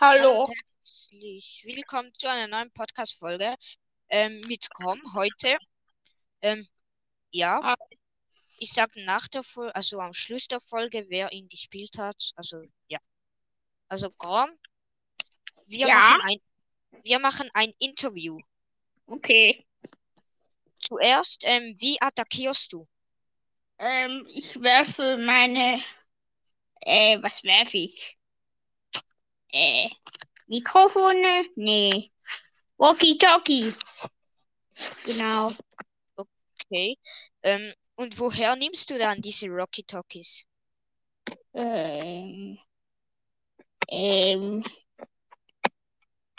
Hallo. herzlich willkommen zu einer neuen Podcast-Folge ähm, mit Com heute. Ähm, ja, Ah. ich sag nach der Folge, also am Schluss der Folge, wer ihn gespielt hat. Also, ja. Also, Com, wir Ja. machen ein, wir machen ein Interview. Okay. Zuerst, ähm, wie attackierst du? Ähm, ich werfe meine. Äh, was werfe ich? Äh, Mikrofone? Nee. Walkie-talkie. Genau. Okay. Ähm, und woher nimmst du dann diese Rocky Talkies? Ähm, ähm,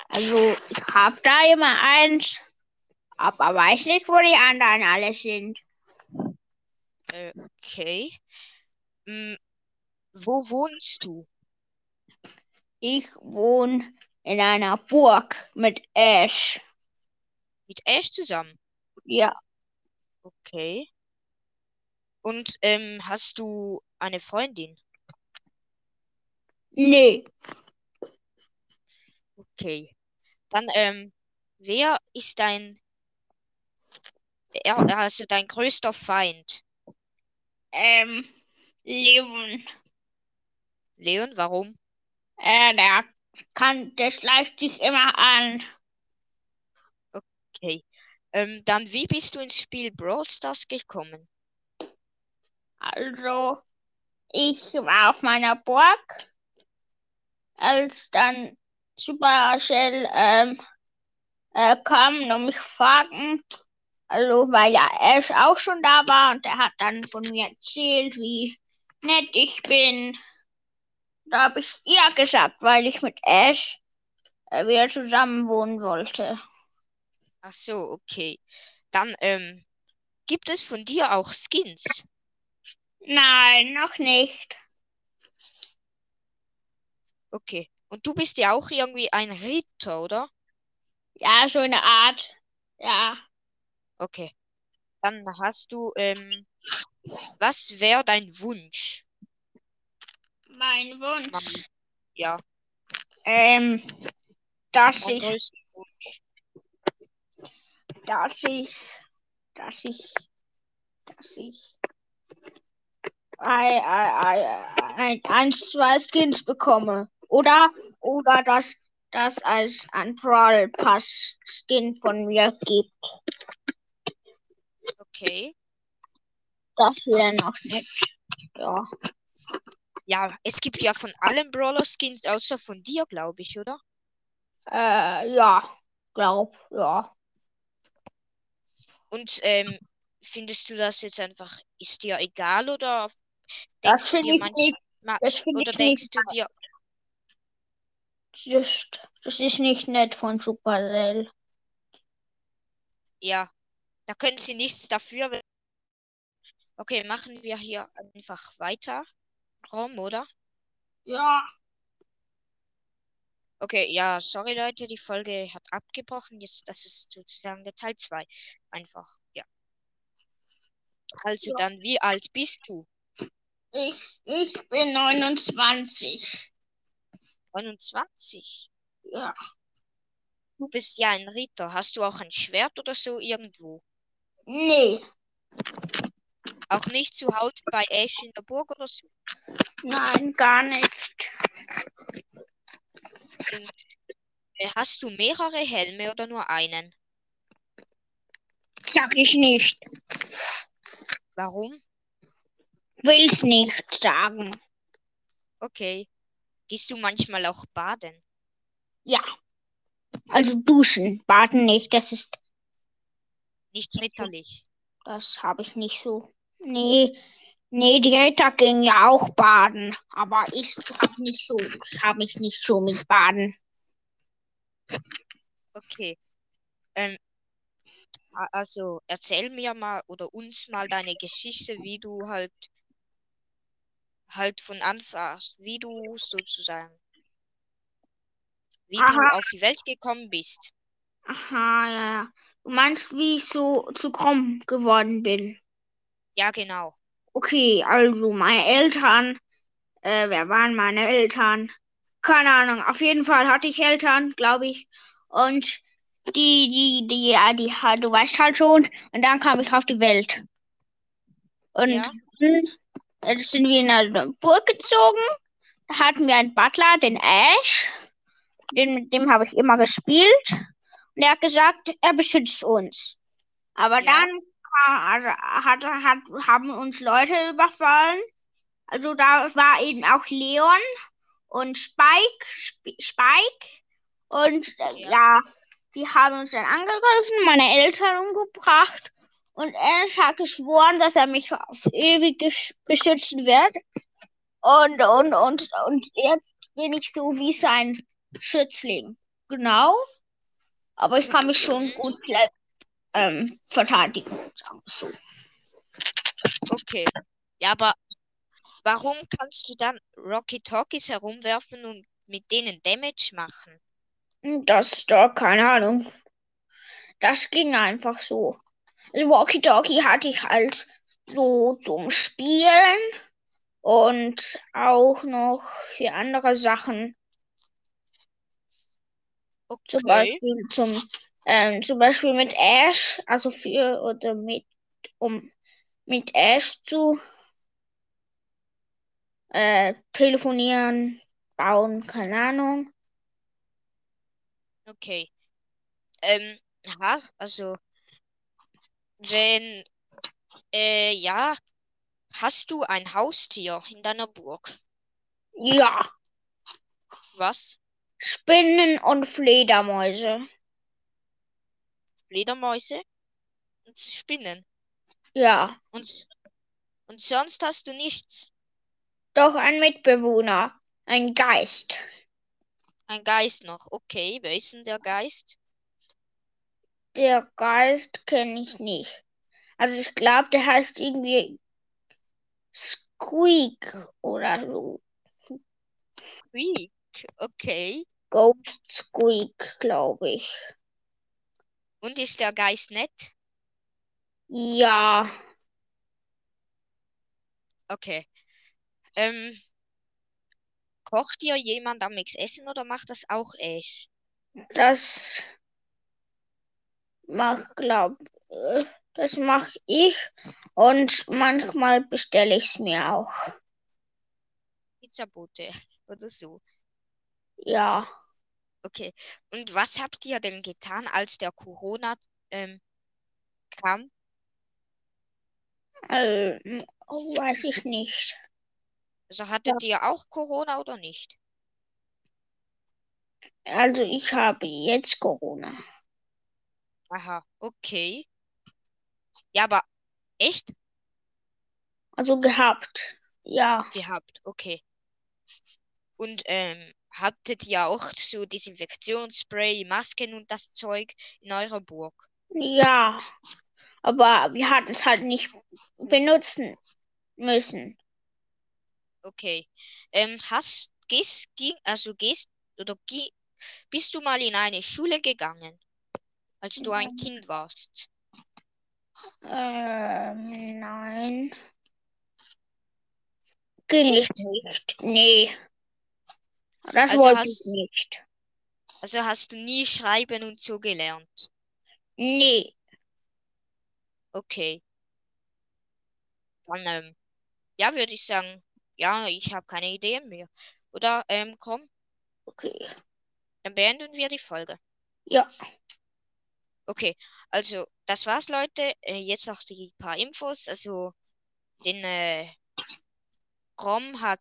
also, ich hab da immer eins, aber weiß nicht, wo die anderen alle sind. Äh, okay. Mm, wo wohnst du? Ich wohne in einer Burg mit Ash. Mit Ash zusammen? Ja, Okay. Und ähm, hast du eine Freundin? nee. Okay. Dann, ähm, wer ist dein, also dein größter Feind? Ähm, Leon. Leon, warum? Äh, der kann, der schleicht sich immer an. Okay. Ähm, dann, wie bist du ins Spiel Brawl Stars gekommen? Also, ich war auf meiner Burg, als dann Supercell ähm, äh, kam und mich fragen, also weil ja Ash auch schon da war und er hat dann von mir erzählt, wie nett ich bin. Da habe ich ja gesagt, weil ich mit Ash äh, wieder zusammen wohnen wollte. Ach so, okay. Dann, ähm, gibt es von dir auch Skins? Nein, noch nicht. Okay. Und du bist ja auch irgendwie ein Ritter, oder? Ja, so eine Art. Ja. Okay. Dann hast du, ähm, was wäre dein Wunsch? Mein Wunsch. Ja, Ähm, dass dein ich, Wunsch. dass ich, dass ich, dass ich ein, ein, ein, eins, zwei Skins bekomme. Oder, oder dass das als ein Brawl Pass Skin von mir gibt. Okay. Das wäre noch nett. Ja. Ja, es gibt ja von allen Brawler-Skins außer von dir, glaube ich, oder? Äh, ja, glaub, ja. Und ähm, findest du das jetzt einfach, ist dir egal oder Das denkst du finde dir ich manch, nicht, ma- das finde oder ich denkst du dir, das, das ist nicht nett von Supercell. ja, da können sie nichts dafür. Okay, machen wir hier einfach weiter. Rom, oder? Ja. Okay, ja, sorry Leute, die Folge hat abgebrochen. Jetzt, das ist sozusagen der Teil 2. Einfach, ja. Also Ja. dann, wie alt bist du? Ich, ich bin 29. 29. Ja. Du bist ja ein Ritter. Hast du auch ein Schwert oder so irgendwo? Nee. Auch nicht zu Hause bei Ash in der Burg oder so? Nein, gar nicht. Und, äh, hast du mehrere Helme oder nur einen? Sag ich nicht. Warum? Will's nicht sagen. Okay. Gehst du manchmal auch baden? Ja. Also duschen, baden nicht. Das ist, Nicht ritterlich. das habe ich nicht so. Nee. Nee, die Ritter gehen ja auch baden. Aber ich habe nicht so, ich habe mich nicht so mit Baden. Okay. Ähm, also erzähl mir mal oder uns mal deine Geschichte, wie du halt halt von Anfang, wie du sozusagen, wie du Aha. auf die Welt gekommen bist. Aha, ja, ja. Du meinst, wie ich so zu krumm geworden bin? Ja, genau. Okay, also meine Eltern, äh, wer waren meine Eltern? keine Ahnung. Auf jeden Fall hatte ich Eltern, glaube ich. Und die, die, die, ja, die, du weißt halt schon. Und dann kam ich auf die Welt. Und Ja. dann sind wir in eine Burg gezogen. Da hatten wir einen Butler, den Ash. Den, mit dem habe ich immer gespielt. Und er hat gesagt, er beschützt uns. Aber Ja. dann hat, hat, haben uns Leute überfallen. Also da war eben auch Leon und Spike, Sp Spike. Und äh, Ja. die haben uns dann angegriffen, meine Eltern umgebracht. Und Ash hat geschworen, dass er mich auf ewig beschützen wird. Und, und, und, und jetzt bin ich so wie sein Schützling. Genau. Aber ich kann mich schon gut fle- ähm, verteidigen, sagen wir so. Okay. Ja, aber warum kannst du dann Rocky Talkies herumwerfen und mit denen Damage machen? Das doch, keine Ahnung. Das ging einfach so. Also Walkie-Talkie hatte ich halt so zum Spielen und auch noch für andere Sachen. Zum Okay. Beispiel zum, ähm, zum Beispiel mit Ash, also für oder mit, um mit Ash zu äh, telefonieren, bauen, keine Ahnung. Okay. Ähm, ha, also, wenn, äh, ja, hast du ein Haustier in deiner Burg? Ja, Was? Spinnen und Fledermäuse. Fledermäuse und Spinnen. Ja, Und, und sonst hast du nichts. doch ein Mitbewohner, ein Geist. Ein Geist noch. Okay, wer ist denn der Geist? Der Geist kenne ich nicht. Also ich glaube, der heißt irgendwie Squeak oder so. Squeak. Okay. Ghost Squeak, glaube ich. Und ist der Geist nett? Ja, Okay. Ähm, kocht dir jemand am Mix Essen oder macht das auch Ash? das mach, glaub, äh, das mache ich und manchmal bestelle ich es mir auch. Pizzabote oder so. Ja, Okay. Und was habt ihr denn getan, als der Corona ähm, kam? ähm, weiß ich nicht. Also hattet ihr auch Corona oder nicht? Also ich habe jetzt Corona. Aha, okay. Ja, aber echt Also gehabt. Ja, gehabt, okay. Und ähm, hattet ihr auch so Desinfektionsspray, Masken und das Zeug in eurer Burg? ja. Aber wir hatten es halt nicht benutzen müssen. Okay. Ähm, hast, gehst, ging, also gehst, oder geh, bist du mal in eine Schule gegangen, als du ein Kind warst? Ähm, nein. Ging ich nicht. Nee. Das Also wollte hast- ich nicht. Also hast du nie schreiben und so gelernt? Nee. Okay. Dann, ähm, ja, würde ich sagen, ja, ich habe keine Ideen mehr. Oder, ähm, komm, Okay. dann beenden wir die Folge. Ja. Okay, also, das war's, Leute. Äh, jetzt noch die paar Infos. Also, den, äh, Grom hat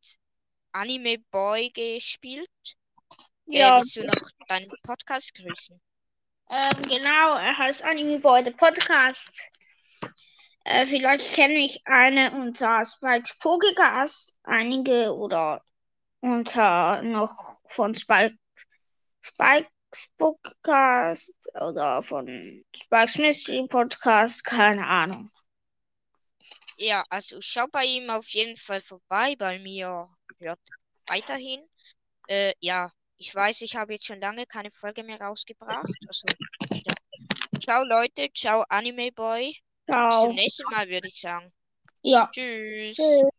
Anime Boy gespielt. Äh, Ja. willst du noch deinen Podcast grüßen? Ähm, genau, er heißt Anime Boy, der Podcast. Äh, vielleicht kenne ich eine unter Spikes Pokecast, einige oder unter noch von Spike, Spikes Podcast oder von Spikes Mystery Podcast, keine Ahnung. Ja, also schau bei ihm auf jeden Fall vorbei. Bei mir hört weiterhin. Äh, ja, ich weiß, ich habe jetzt schon lange keine Folge mehr rausgebracht. Also, ja. Ciao, Leute. Ciao, Anime Boy. Bis Ciao. zum nächsten Mal, würde ich sagen. Ja. Tschüss. Tschüss.